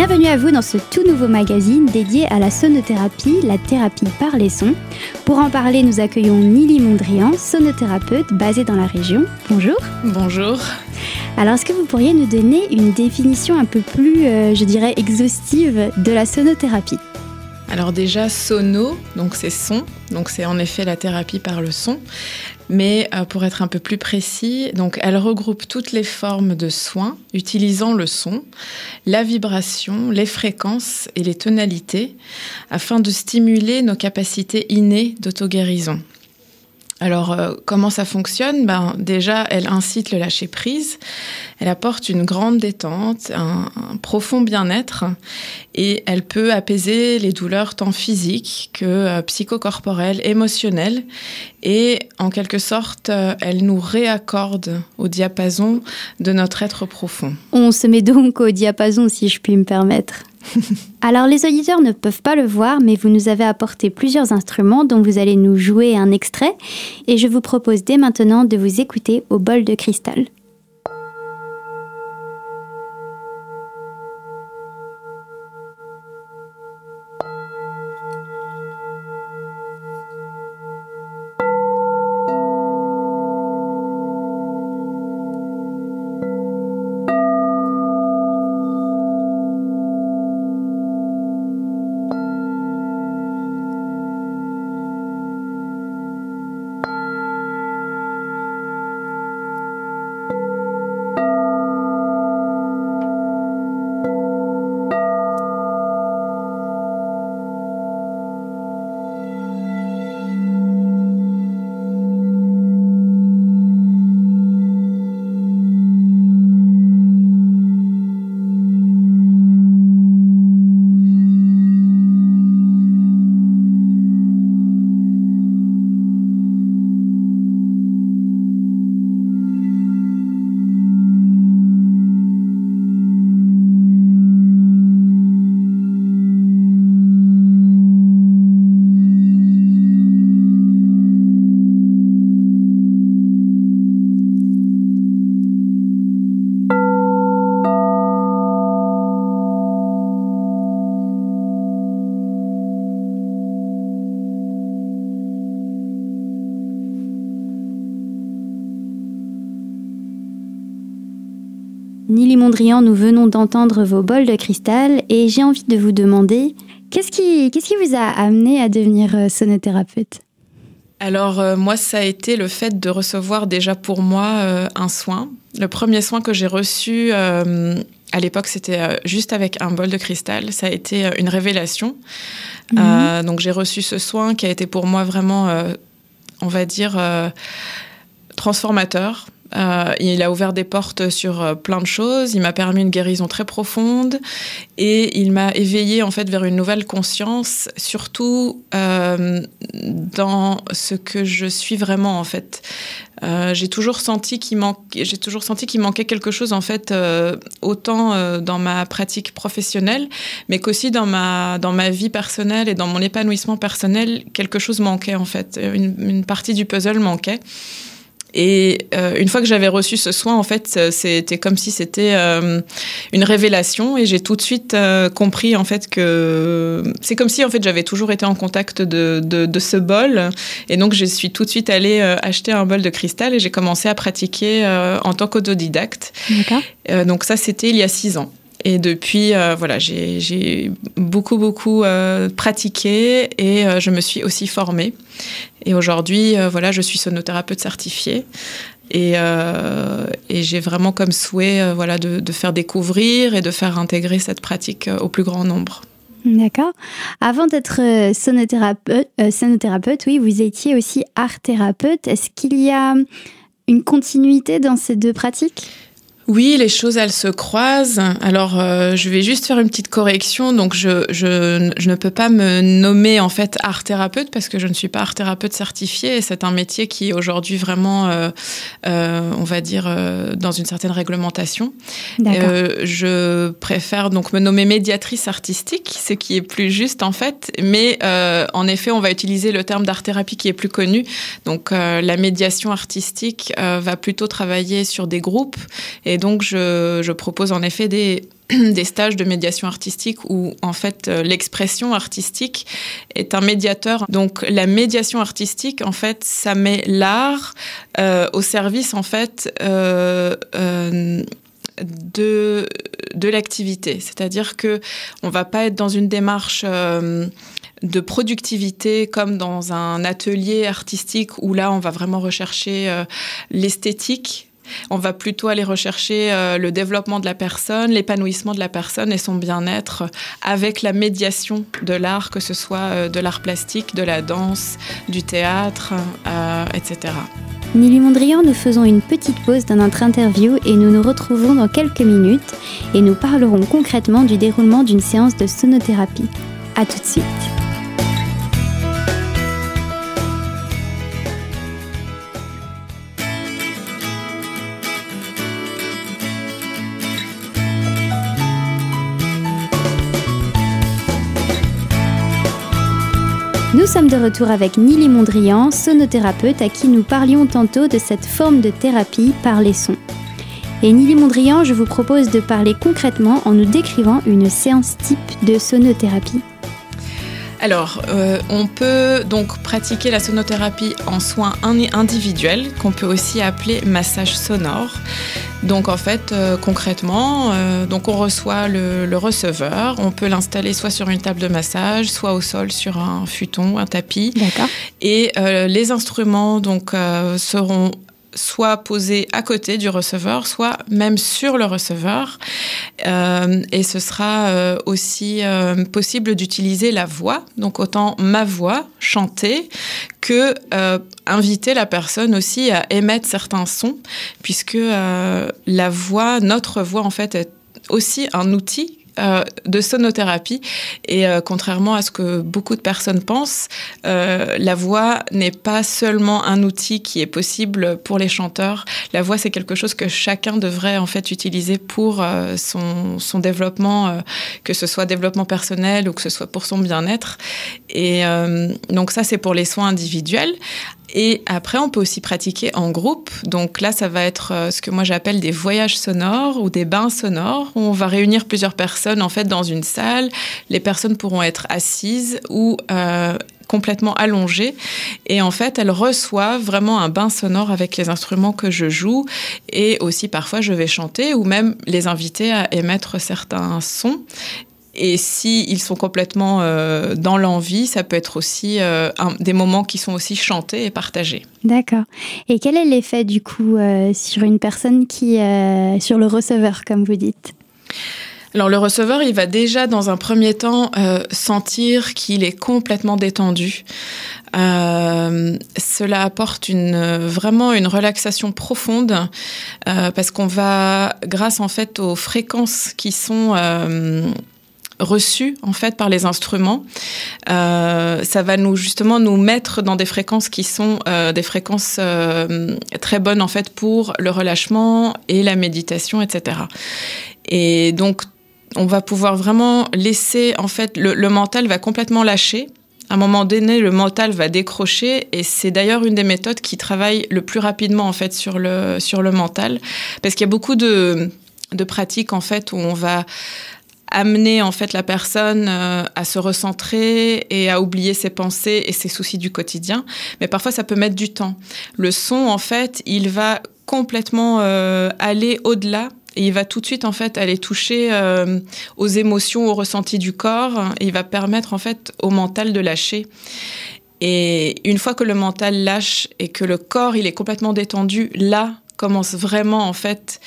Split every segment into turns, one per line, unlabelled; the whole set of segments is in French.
Bienvenue à vous dans ce tout nouveau magazine dédié à la sonothérapie, la thérapie par les sons. Pour en parler, nous accueillons Nili Mondrian, sonothérapeute basée dans la région. Bonjour.
Bonjour.
Alors, est-ce que vous pourriez nous donner une définition un peu plus, euh, je dirais, exhaustive de la sonothérapie?
Alors déjà sono, donc c'est son, donc c'est en effet la thérapie par le son. Mais euh, pour être un peu plus précis, donc elle regroupe toutes les formes de soins utilisant le son, la vibration, les fréquences et les tonalités afin de stimuler nos capacités innées d'auto-guérison. Alors, euh, comment ça fonctionne? Ben, Déjà, elle incite le lâcher-prise, elle apporte une grande détente, un, profond bien-être, et elle peut apaiser les douleurs tant physiques que euh, psychocorporelles, émotionnelles, et en quelque sorte, euh, elle nous réaccorde au diapason de notre être profond.
On se met donc au diapason, si je puis me permettre. Alors les auditeurs ne peuvent pas le voir, mais vous nous avez apporté plusieurs instruments dont vous allez nous jouer un extrait, et je vous propose dès maintenant de vous écouter au bol de cristal. Mondrian, nous venons d'entendre vos bols de cristal et j'ai envie de vous demander qu'est-ce qui, qu'est-ce qui vous a amené à devenir euh, sonothérapeute?
Alors euh, moi, ça a été le fait de recevoir déjà pour moi euh, un soin. Le premier soin que j'ai reçu à l'époque, c'était juste avec un bol de cristal. Ça a été une révélation. Mhm. donc j'ai reçu ce soin qui a été pour moi vraiment, on va dire, transformateur. Euh, il a ouvert des portes sur euh, plein de choses. Il m'a permis une guérison très profonde et il m'a éveillé en fait vers une nouvelle conscience, surtout euh, dans ce que je suis vraiment en fait. j'ai toujours senti qu'il manquait, j'ai toujours senti qu'il manquait quelque chose en fait, autant dans ma pratique professionnelle, mais qu'aussi dans ma dans ma vie personnelle et dans mon épanouissement personnel, quelque chose manquait en fait. une partie du puzzle manquait. Et euh, une fois que j'avais reçu ce soin, en fait, euh, c'était comme si c'était euh, une révélation, et j'ai tout de suite compris en fait que c'est comme si en fait j'avais toujours été en contact de, de, de, ce bol, et donc je suis tout de suite allée acheter un bol de cristal et j'ai commencé à pratiquer en tant qu'autodidacte. donc ça, c'était il y a six ans. Et depuis, voilà, j'ai beaucoup, beaucoup pratiqué et je me suis aussi formée. Et aujourd'hui, euh, voilà, je suis sonothérapeute certifiée. Et, euh, j'ai vraiment comme souhait euh, voilà, de, de, faire découvrir et de faire intégrer cette pratique au plus grand nombre.
D'accord. Avant d'être sonothérapeute, sonothérapeute, oui, vous étiez aussi art thérapeute. Est-ce qu'il y a une continuité dans ces deux pratiques?
Oui, les choses, elles se croisent. Alors, euh, je vais juste faire une petite correction. Donc, je, je, je, ne peux pas me nommer en fait art thérapeute parce que je ne suis pas art thérapeute certifié. c'est un métier qui est aujourd'hui vraiment, euh, euh, on va dire, dans une certaine réglementation. Je préfère donc me nommer médiatrice artistique, ce qui est plus juste en fait. Mais en effet, on va utiliser le terme d'art thérapie qui est plus connu. Donc, la médiation artistique va plutôt travailler sur des groupes et donc, je, propose en effet des, stages de médiation artistique où, en fait, l'expression artistique est un médiateur. Donc, la médiation artistique, en fait, ça met l'art au service, en fait, de, de l'activité. C'est-à-dire que on va pas être dans une démarche euh, de productivité comme dans un atelier artistique où là on va vraiment rechercher euh, l'esthétique. On va plutôt aller rechercher euh, le développement de la personne, l'épanouissement de la personne et son bien-être avec la médiation de l'art, que ce soit de l'art plastique, de la danse, du théâtre, etc.
Nili Mondrian, nous faisons une petite pause dans notre interview et nous nous retrouvons dans quelques minutes et nous parlerons concrètement du déroulement d'une séance de sonothérapie. A tout de suite. Sommes de retour avec Nili Mondrian, sonothérapeute à qui nous parlions tantôt de cette forme de thérapie par les sons. Et Nili Mondrian, je vous propose de parler concrètement en nous décrivant une séance type de sonothérapie.
Alors, euh, on peut donc pratiquer la sonothérapie en soins individuels, qu'on peut aussi appeler massage sonore. Donc en fait, euh, concrètement, euh, donc on reçoit le, receveur, on peut l'installer soit sur une table de massage, soit au sol sur un futon, un tapis.
D'accord.
Et euh, les instruments donc seront soit posé à côté du receveur, soit même sur le receveur. Euh, et ce sera euh, aussi euh, possible d'utiliser la voix, donc autant ma voix chantée que inviter la personne aussi à émettre certains sons, puisque la voix, notre voix en fait est aussi un outil euh, de sonothérapie. Et euh, contrairement à ce que beaucoup de personnes pensent, euh, la voix n'est pas seulement un outil qui est possible pour les chanteurs. La voix, c'est quelque chose que chacun devrait en fait utiliser pour son, son, développement, que ce soit développement personnel ou que ce soit pour son bien-être. Et donc ça, c'est pour les soins individuels. Et après, on peut aussi pratiquer en groupe. Donc là, ça va être euh, ce que moi j'appelle des voyages sonores ou des bains sonores. On va réunir plusieurs personnes en fait dans une salle. Les personnes pourront être assises ou euh, complètement allongées. Et en fait, elles reçoivent vraiment un bain sonore avec les instruments que je joue. Et aussi, parfois, je vais chanter ou même les inviter à émettre certains sons. Et si ils sont complètement euh, dans l'envie, ça peut être aussi euh, des moments qui sont aussi chantés et partagés.
D'accord. Et quel est l'effet du coup euh, sur une personne qui, sur le receveur, comme vous dites?
Alors le receveur, il va déjà dans un premier temps sentir qu'il est complètement détendu. cela apporte une, vraiment une relaxation profonde parce qu'on va, grâce en fait aux fréquences qui sont reçu en fait par les instruments. Euh, ça va nous justement nous mettre dans des fréquences qui sont euh, des fréquences euh, très bonnes en fait pour le relâchement et la méditation, etc. Et donc on va pouvoir vraiment laisser en fait le, le mental va complètement lâcher à un moment donné, le mental va décrocher et c'est d'ailleurs une des méthodes qui travaille le plus rapidement en fait sur le sur le mental parce qu'il y a beaucoup de de pratiques en fait où on va amener en fait la personne euh, à se recentrer et à oublier ses pensées et ses soucis du quotidien. Mais parfois, ça peut mettre du temps. Le son, en fait, il va complètement euh, aller au-delà et il va tout de suite en fait aller toucher euh, aux émotions, aux ressentis du corps. Il va permettre en fait au mental de lâcher. Et une fois que le mental lâche et que le corps il est complètement détendu, là commence vraiment en fait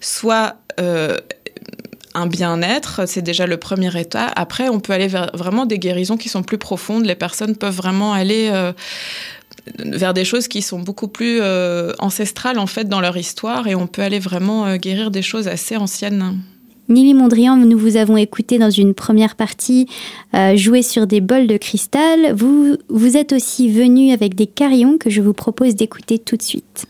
soit un bien-être, c'est déjà le premier état. Après, on peut aller vers vraiment des guérisons qui sont plus profondes. Les personnes peuvent vraiment aller euh, vers des choses qui sont beaucoup plus euh, ancestrales en fait dans leur histoire et on peut aller vraiment euh, guérir des choses assez anciennes.
Nili Mondrian, nous vous avons écouté dans une première partie jouer sur des bols de cristal. Vous, vous êtes aussi venu avec des carillons que je vous propose d'écouter tout de suite.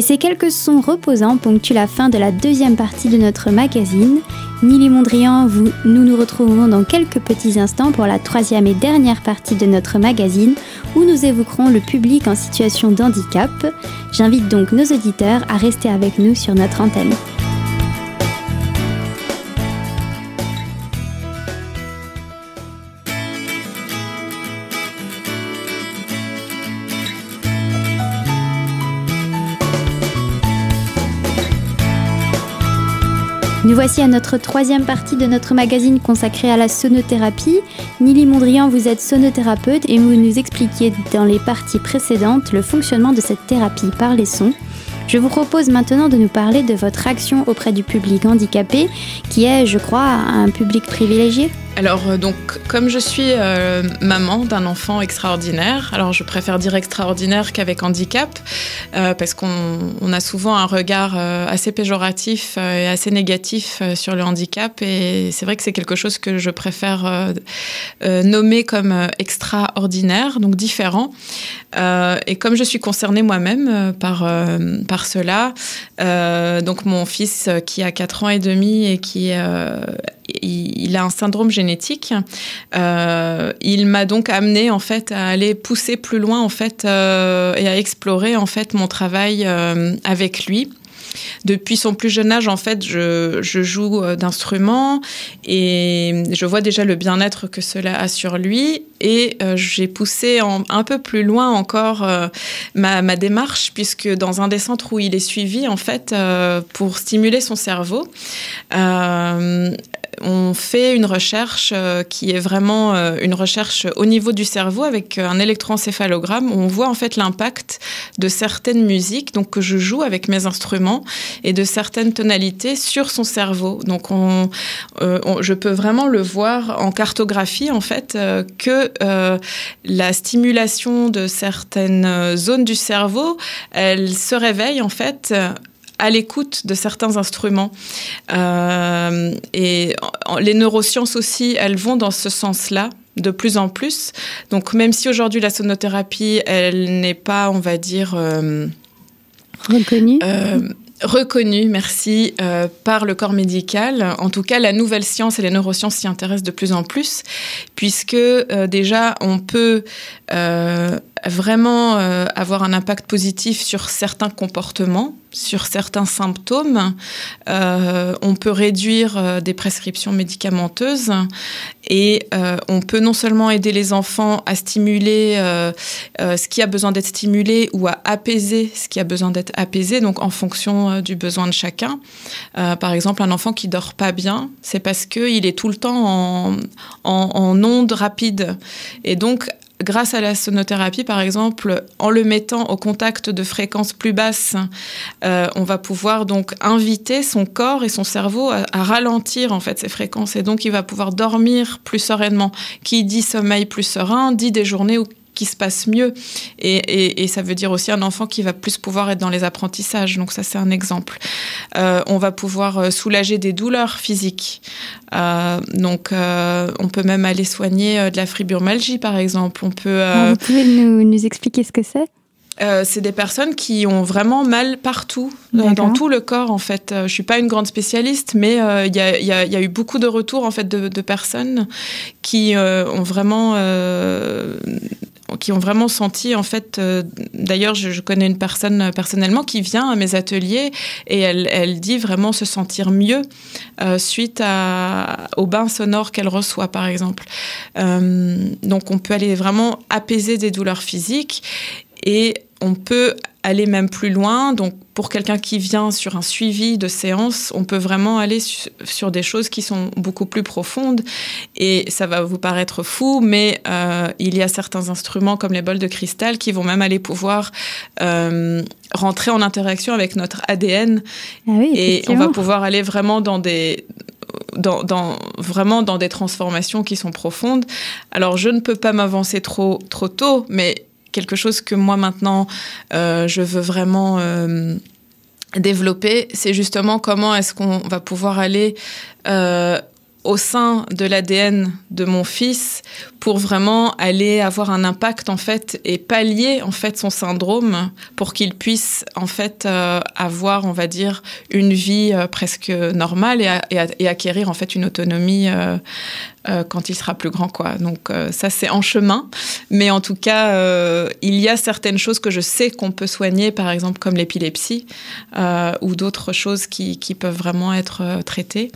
Et ces quelques sons reposants ponctuent la fin de la deuxième partie de notre magazine. Nili Mondrian, vous, nous nous retrouvons dans quelques petits instants pour la troisième et dernière partie de notre magazine où nous évoquerons le public en situation d'handicap. J'invite donc nos auditeurs à rester avec nous sur notre antenne. Nous voici à notre troisième partie de notre magazine consacrée à la sonothérapie. Nili Mondrian, vous êtes sonothérapeute et vous nous expliquiez dans les parties précédentes le fonctionnement de cette thérapie par les sons. Je vous propose maintenant de nous parler de votre action auprès du public handicapé, qui est, je crois, un public privilégié.
Alors, euh, donc, comme je suis euh, maman d'un enfant extraordinaire, alors je préfère dire extraordinaire qu'avec handicap, euh, parce qu'on a souvent un regard assez péjoratif et assez négatif sur le handicap, et c'est vrai que c'est quelque chose que je préfère nommer comme extraordinaire, donc différent. et comme je suis concernée moi-même par, par cela, donc mon fils qui a 4 ans et demi et qui il, a un syndrome génétique. Euh, il m'a donc amené en fait à aller pousser plus loin en fait euh, et à explorer en fait mon travail euh, avec lui. Depuis son plus jeune âge, en fait, je, joue d'instruments et je vois déjà le bien-être que cela a sur lui. Et j'ai poussé un peu plus loin encore ma, ma, démarche, puisque dans un des centres où il est suivi, en fait, pour stimuler son cerveau, on fait une recherche euh, qui est vraiment euh, une recherche au niveau du cerveau avec euh, un électroencéphalogramme on voit en fait l'impact de certaines musiques donc que je joue avec mes instruments et de certaines tonalités sur son cerveau. Donc je peux vraiment le voir en cartographie en fait que la stimulation de certaines zones du cerveau, elle se réveille en fait à l'écoute de certains instruments. Euh, et les neurosciences aussi, elles vont dans ce sens-là de plus en plus. Donc même si aujourd'hui la sonothérapie, elle n'est pas, on va dire...
Euh, reconnue
euh, reconnue, merci, par le corps médical. En tout cas, la nouvelle science et les neurosciences s'y intéressent de plus en plus, puisque déjà, on peut vraiment avoir un impact positif sur certains comportements sur certains symptômes, euh, on peut réduire euh, des prescriptions médicamenteuses et euh, on peut non seulement aider les enfants à stimuler ce qui a besoin d'être stimulé ou à apaiser ce qui a besoin d'être apaisé, donc en fonction du besoin de chacun. par exemple, un enfant qui dort pas bien, c'est parce qu'il est tout le temps en, en, en ondes rapides. Et donc, grâce à la sonothérapie, par exemple, en le mettant au contact de fréquences plus basses, euh, on va pouvoir donc inviter son corps et son cerveau à, ralentir en fait ces fréquences et donc il va pouvoir dormir plus sereinement. Qui dit sommeil plus serein dit des journées où qui se passe mieux. Et, ça veut dire aussi un enfant qui va plus pouvoir être dans les apprentissages. Donc ça, c'est un exemple. Euh, on va pouvoir euh, soulager des douleurs physiques. Euh, donc on peut même aller soigner de la fibromyalgie, par exemple. On peut.
Vous pouvez nous, nous expliquer ce que c'est?
C'est des personnes qui ont vraiment mal partout, dans tout le corps en fait. je suis pas une grande spécialiste, mais il y, a, eu beaucoup de retours en fait de, de personnes qui ont vraiment qui ont vraiment senti en fait. Euh, d'ailleurs, je, connais une personne euh, personnellement qui vient à mes ateliers et elle, dit vraiment se sentir mieux euh, suite à, au bain sonore qu'elle reçoit, par exemple. donc, on peut aller vraiment apaiser des douleurs physiques et on peut aller même plus loin. Donc, pour quelqu'un qui vient sur un suivi de séance, on peut vraiment aller sur des choses qui sont beaucoup plus profondes. Et ça va vous paraître fou, mais euh, il y a certains instruments comme les bols de cristal qui vont même aller pouvoir euh, rentrer en interaction avec notre ADN.
Ah oui,
et on va pouvoir aller vraiment dans des dans, dans, vraiment dans des transformations qui sont profondes. Alors, je ne peux pas m'avancer trop, trop tôt, mais quelque chose que moi maintenant euh, je veux vraiment euh, développer, c'est justement comment est-ce qu'on va pouvoir aller euh, au sein de l'ADN de mon fils pour vraiment aller avoir un impact en fait et pallier en fait son syndrome pour qu'il puisse en fait avoir on va dire une vie presque normale et, acquérir en fait une autonomie quand il sera plus grand quoi. Donc ça c'est en chemin. Mais en tout cas il y a certaines choses que je sais qu'on peut soigner par exemple comme l'épilepsie ou d'autres choses qui, qui, peuvent vraiment être traitées.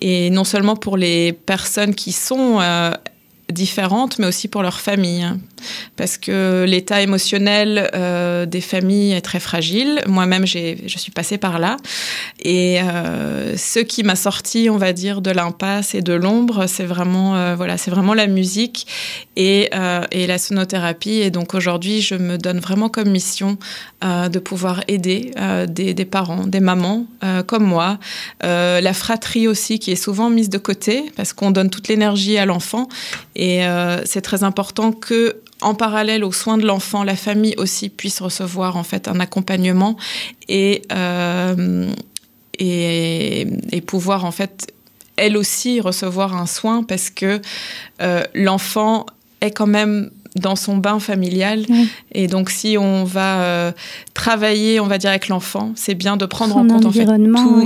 Et non seulement pour les personnes qui sont différentes, mais aussi pour leur famille. Parce que l'état émotionnel euh, des familles est très fragile. Moi-même, je suis passée par là. Et euh, ce qui m'a sorti, on va dire, de l'impasse et de l'ombre, c'est vraiment, euh, voilà, vraiment la musique et, et, la sonothérapie. Et donc aujourd'hui, je me donne vraiment comme mission de pouvoir aider des, des, parents, des mamans comme moi. la fratrie aussi, qui est souvent mise de côté parce qu'on donne toute l'énergie à l'enfant. Et c'est très important que en parallèle aux soins de l'enfant, la famille aussi puisse recevoir en fait un accompagnement et, euh, et, pouvoir en fait elle aussi recevoir un soin parce que euh, l'enfant est quand même dans son bain familial. Et donc, si on va euh, travailler, on va dire, avec l'enfant, c'est bien de prendre en compte en fait,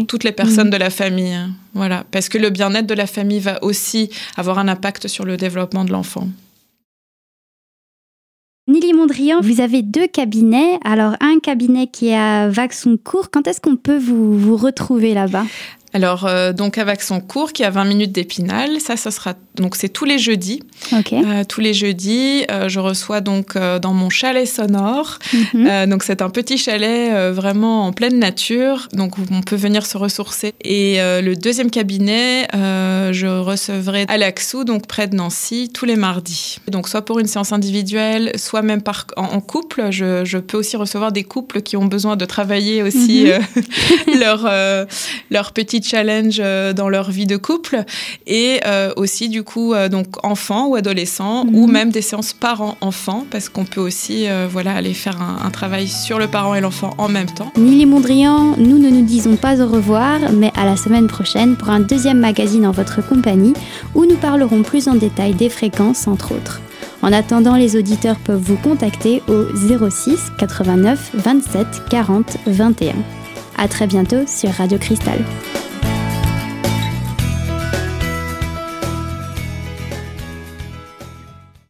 toutes les personnes mm. de la famille. Hein. Voilà, parce que le bien-être de la famille va aussi avoir un impact sur le développement de l'enfant.
Nili Mondrian, vous avez deux cabinets. Alors, un cabinet qui est à Vaxoncourt. Quand est-ce qu'on peut vous retrouver là-bas?
Alors, euh, donc avec son cours qui a 20 minutes d'épinal, ça, ça sera donc c'est tous les jeudis. Euh, tous les jeudis, euh, je reçois donc dans mon chalet sonore. Mhm. donc c'est un petit chalet vraiment en pleine nature, donc on peut venir se ressourcer. Et le deuxième cabinet, je recevrai à Laxou, donc près de Nancy, tous les mardis. Donc soit pour une séance individuelle, soit même par, en, couple. Je, peux aussi recevoir des couples qui ont besoin de travailler aussi mhm. leur leur petit challenge euh, dans leur vie de couple et euh, aussi du coup euh, donc enfants ou adolescents ou mhm. même des séances parents-enfants parce qu'on peut aussi voilà aller faire un, travail sur le parent et l'enfant en même temps.
Nili Mondrian, nous ne nous disons pas au revoir mais à la semaine prochaine pour un deuxième magazine en votre compagnie où nous parlerons plus en détail des fréquences entre autres. En attendant, les auditeurs peuvent vous contacter au 06 89 27 40 21. À très bientôt sur Radio Cristal.